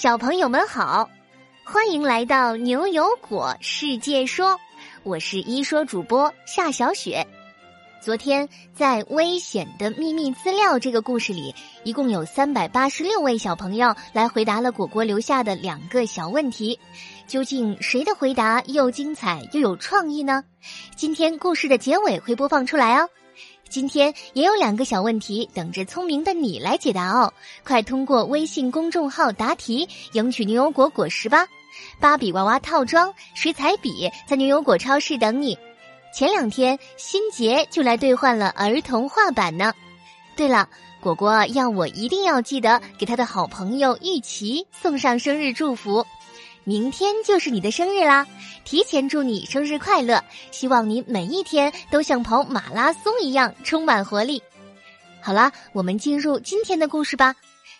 小朋友们好，欢迎来到牛油果世界说，我是一说主播夏小雪。昨天在《危险的秘密资料》这个故事里，一共有三百八十六位小朋友来回答了果果留下的两个小问题，究竟谁的回答又精彩又有创意呢？今天故事的结尾会播放出来哦。今天也有两个小问题等着聪明的你来解答哦！快通过微信公众号答题，赢取牛油果果实吧！芭比娃娃套装、水彩笔在牛油果超市等你。前两天新杰就来兑换了儿童画板呢。对了，果果要我一定要记得给他的好朋友玉琪送上生日祝福。明天就是你的生日啦，提前祝你生日快乐！希望你每一天都像跑马拉松一样充满活力。好啦，我们进入今天的故事吧。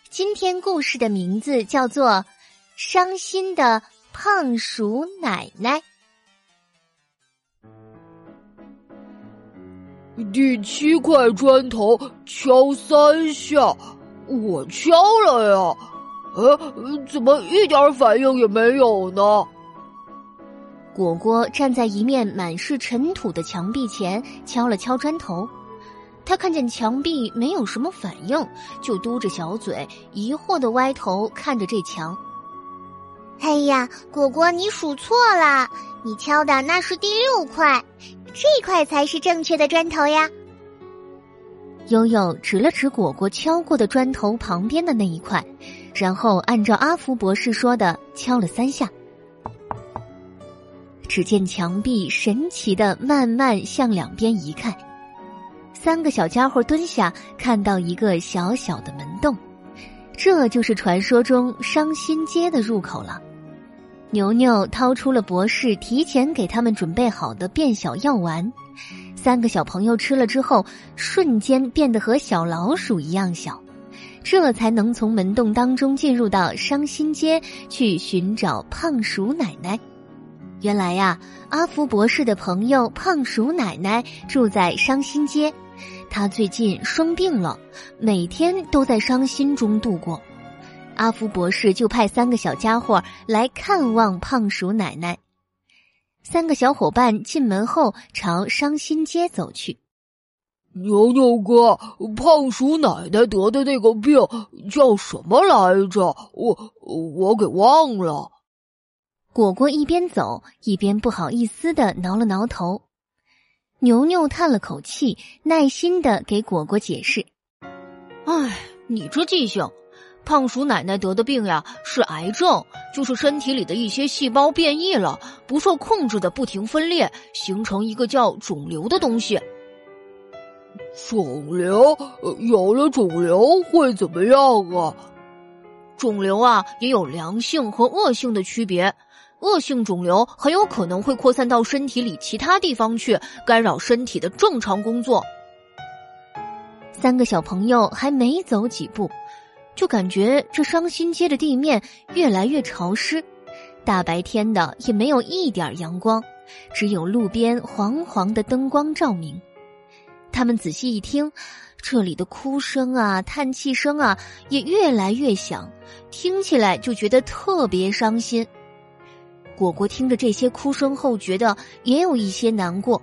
今天故事的名字叫做《伤心的胖鼠奶奶》。第七块砖头敲三下，我敲了呀。呃，怎么一点反应也没有呢？果果站在一面满是尘土的墙壁前，敲了敲砖头。他看见墙壁没有什么反应，就嘟着小嘴，疑惑的歪头看着这墙。哎呀，果果，你数错了，你敲的那是第六块，这块才是正确的砖头呀。悠悠指了指果果敲过的砖头旁边的那一块。然后按照阿福博士说的敲了三下，只见墙壁神奇的慢慢向两边移开。三个小家伙蹲下，看到一个小小的门洞，这就是传说中伤心街的入口了。牛牛掏出了博士提前给他们准备好的变小药丸，三个小朋友吃了之后，瞬间变得和小老鼠一样小。这才能从门洞当中进入到伤心街去寻找胖鼠奶奶。原来呀，阿福博士的朋友胖鼠奶奶住在伤心街，他最近生病了，每天都在伤心中度过。阿福博士就派三个小家伙来看望胖鼠奶奶。三个小伙伴进门后朝伤心街走去。牛牛哥，胖鼠奶奶得的那个病叫什么来着？我我给忘了。果果一边走一边不好意思的挠了挠头。牛牛叹了口气，耐心的给果果解释：“哎，你这记性，胖鼠奶奶得的病呀是癌症，就是身体里的一些细胞变异了，不受控制的不停分裂，形成一个叫肿瘤的东西。”肿瘤有了肿瘤会怎么样啊？肿瘤啊也有良性和恶性的区别，恶性肿瘤很有可能会扩散到身体里其他地方去，干扰身体的正常工作。三个小朋友还没走几步，就感觉这伤心街的地面越来越潮湿，大白天的也没有一点阳光，只有路边黄黄的灯光照明。他们仔细一听，这里的哭声啊、叹气声啊，也越来越响，听起来就觉得特别伤心。果果听着这些哭声后，觉得也有一些难过。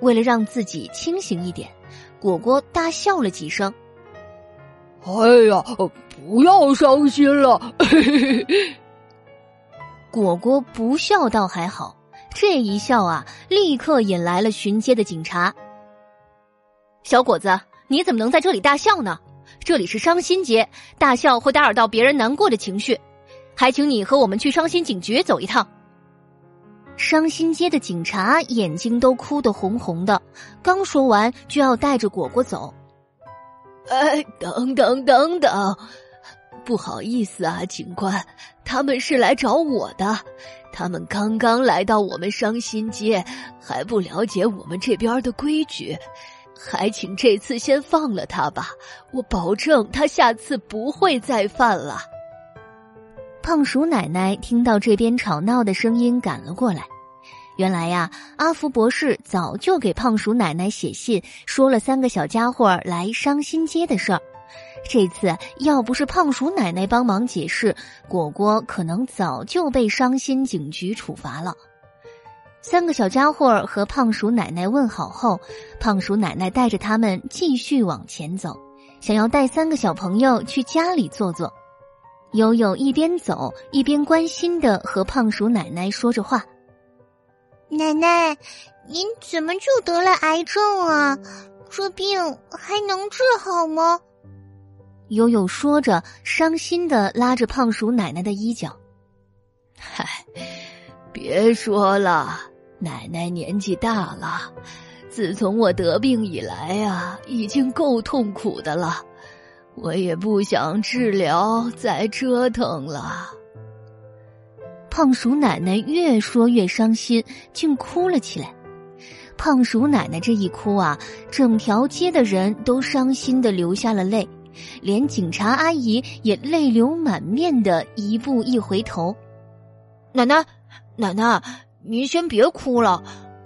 为了让自己清醒一点，果果大笑了几声。哎呀，不要伤心了！果果不笑倒还好，这一笑啊，立刻引来了巡街的警察。小伙子，你怎么能在这里大笑呢？这里是伤心街，大笑会打扰到别人难过的情绪。还请你和我们去伤心警局走一趟。伤心街的警察眼睛都哭得红红的，刚说完就要带着果果走。哎，等等等等，不好意思啊，警官，他们是来找我的，他们刚刚来到我们伤心街，还不了解我们这边的规矩。还请这次先放了他吧，我保证他下次不会再犯了。胖鼠奶奶听到这边吵闹的声音，赶了过来。原来呀，阿福博士早就给胖鼠奶奶写信，说了三个小家伙来伤心街的事儿。这次要不是胖鼠奶奶帮忙解释，果果可能早就被伤心警局处罚了。三个小家伙和胖鼠奶奶问好后，胖鼠奶奶带着他们继续往前走，想要带三个小朋友去家里坐坐。悠悠一边走一边关心的和胖鼠奶奶说着话：“奶奶，您怎么就得了癌症啊？这病还能治好吗？”悠悠说着，伤心的拉着胖鼠奶奶的衣角：“嗨，别说了，奶奶年纪大了，自从我得病以来呀，已经够痛苦的了。”我也不想治疗，再折腾了。胖鼠奶奶越说越伤心，竟哭了起来。胖鼠奶奶这一哭啊，整条街的人都伤心的流下了泪，连警察阿姨也泪流满面的一步一回头。奶奶，奶奶，您先别哭了。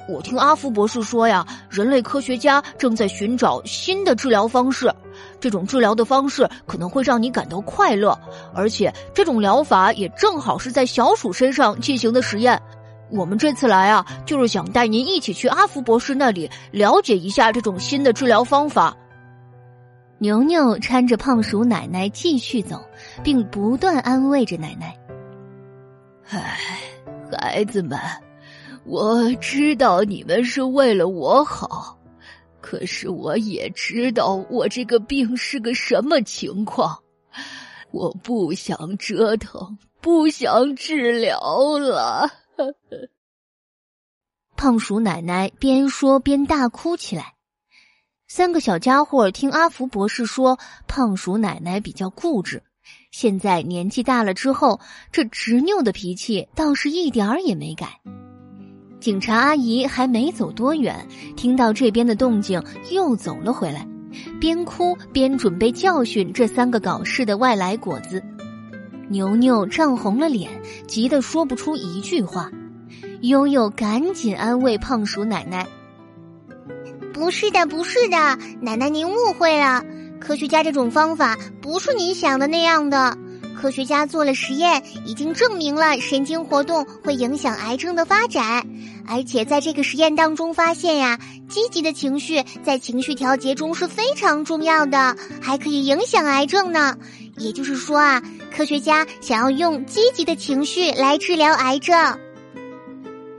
我听阿福博士说呀，人类科学家正在寻找新的治疗方式。这种治疗的方式可能会让你感到快乐，而且这种疗法也正好是在小鼠身上进行的实验。我们这次来啊，就是想带您一起去阿福博士那里了解一下这种新的治疗方法。牛牛搀着胖鼠奶奶继续走，并不断安慰着奶奶：“唉，孩子们。”我知道你们是为了我好，可是我也知道我这个病是个什么情况。我不想折腾，不想治疗了。胖鼠奶奶边说边大哭起来。三个小家伙听阿福博士说，胖鼠奶奶比较固执，现在年纪大了之后，这执拗的脾气倒是一点儿也没改。警察阿姨还没走多远，听到这边的动静，又走了回来，边哭边准备教训这三个搞事的外来果子。牛牛涨红了脸，急得说不出一句话。悠悠赶紧安慰胖鼠奶奶：“不是的，不是的，奶奶您误会了，科学家这种方法不是您想的那样的。”科学家做了实验，已经证明了神经活动会影响癌症的发展，而且在这个实验当中发现呀，积极的情绪在情绪调节中是非常重要的，还可以影响癌症呢。也就是说啊，科学家想要用积极的情绪来治疗癌症。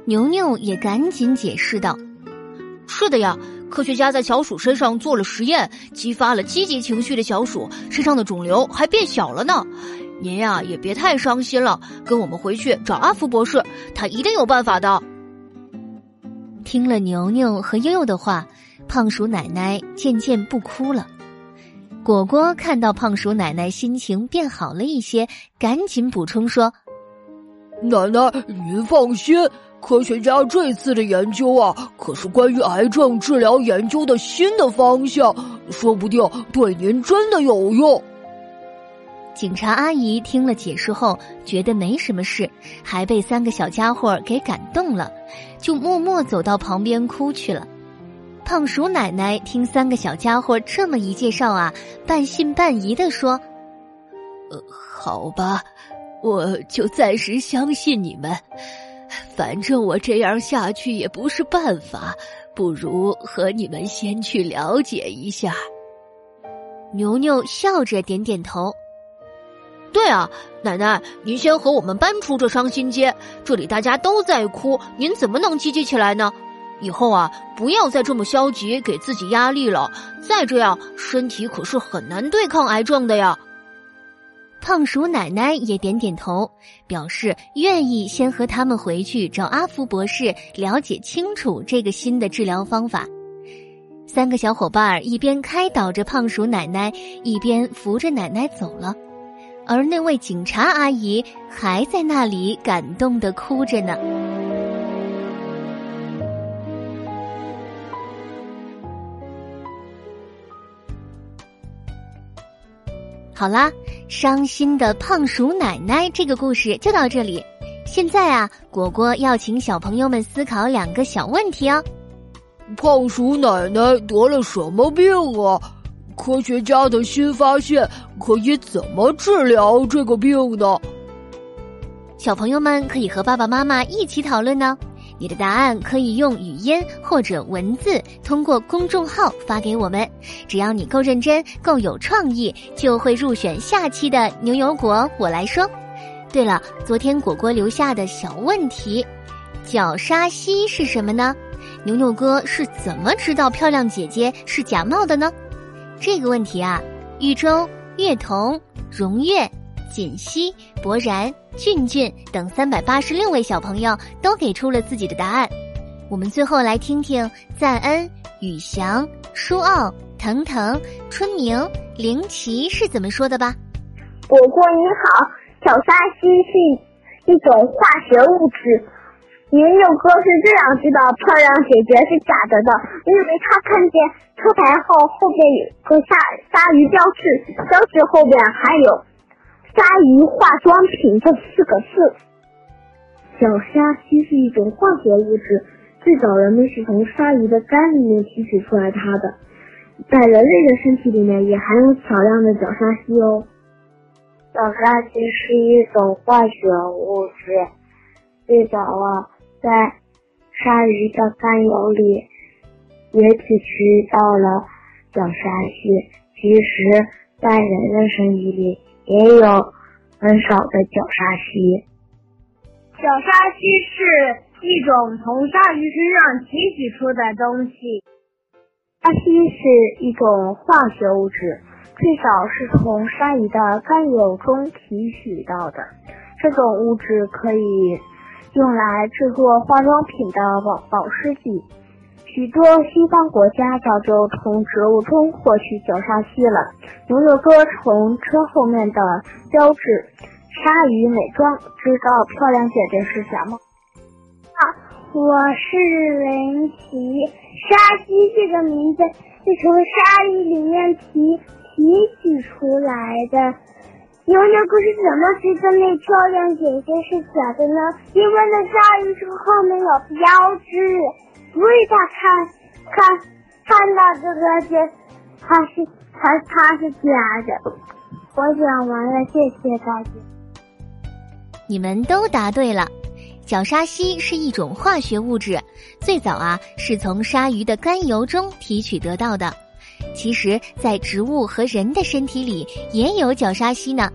牛牛也赶紧解释道：“是的呀，科学家在小鼠身上做了实验，激发了积极情绪的小鼠身上的肿瘤还变小了呢。”您呀，也别太伤心了，跟我们回去找阿福博士，他一定有办法的。听了牛牛和悠悠的话，胖鼠奶奶渐渐不哭了。果果看到胖鼠奶奶心情变好了一些，赶紧补充说：“奶奶，您放心，科学家这次的研究啊，可是关于癌症治疗研究的新的方向，说不定对您真的有用。”警察阿姨听了解释后，觉得没什么事，还被三个小家伙给感动了，就默默走到旁边哭去了。胖鼠奶奶听三个小家伙这么一介绍啊，半信半疑的说：“呃，好吧，我就暂时相信你们。反正我这样下去也不是办法，不如和你们先去了解一下。”牛牛笑着点点头。对啊，奶奶，您先和我们搬出这伤心街，这里大家都在哭，您怎么能积极起来呢？以后啊，不要再这么消极，给自己压力了。再这样，身体可是很难对抗癌症的呀。胖鼠奶奶也点点头，表示愿意先和他们回去找阿福博士，了解清楚这个新的治疗方法。三个小伙伴一边开导着胖鼠奶奶，一边扶着奶奶走了。而那位警察阿姨还在那里感动的哭着呢。好啦，伤心的胖鼠奶奶这个故事就到这里。现在啊，果果要请小朋友们思考两个小问题哦。胖鼠奶奶得了什么病啊？科学家的新发现可以怎么治疗这个病呢？小朋友们可以和爸爸妈妈一起讨论呢。你的答案可以用语音或者文字通过公众号发给我们。只要你够认真、够有创意，就会入选下期的牛油果。我来说。对了，昨天果果留下的小问题：角鲨烯是什么呢？牛牛哥是怎么知道漂亮姐姐是假冒的呢？这个问题啊，玉州、月童、荣月、锦溪、博然、俊俊等三百八十六位小朋友都给出了自己的答案。我们最后来听听赞恩、宇翔、舒奥、腾腾、春明、灵奇是怎么说的吧。果果你好，小沙溪是一种化学物质。牛牛哥是这样知道漂亮姐姐是假的的，因为他看见车牌号后边有个鲨鲨鱼标志，标志后边还有“鲨鱼化妆品”这四个字。角鲨烯是一种化学物质，最早人们是从鲨鱼的肝里面提取出来它的，在人类的身体里面也含有少量的角鲨烯哦。角鲨烯是一种化学物质，最早啊。在鲨鱼的甘油里也只吃到了角鲨烯，其实，在人的身体里也有很少的角鲨烯。角鲨烯是一种从鲨鱼身上提取出的东西。鲨烯是一种化学物质，最早是从鲨鱼的甘油中提取到的。这种物质可以。用来制作化妆品的保保湿剂，许多西方国家早就从植物中获取角鲨烯了。牛牛哥从车后面的标志“鲨鱼美妆”知道漂亮姐姐是假吗。啊，我是林奇，鲨烯这个名字是从鲨鱼里面提提取出来的。牛牛哥是怎么知道那漂亮姐姐是假的呢？因为那鲨鱼车后面有标志，所以他看看看到这个是，他是他他是假的。我讲完了，谢谢大家。你们都答对了，角鲨烯是一种化学物质，最早啊是从鲨鱼的甘油中提取得到的。其实，在植物和人的身体里也有角鲨烯呢，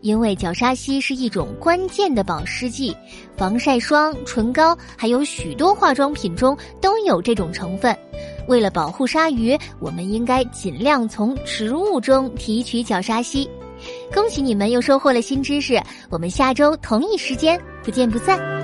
因为角鲨烯是一种关键的保湿剂，防晒霜、唇膏还有许多化妆品中都有这种成分。为了保护鲨鱼，我们应该尽量从植物中提取角鲨烯。恭喜你们又收获了新知识，我们下周同一时间不见不散。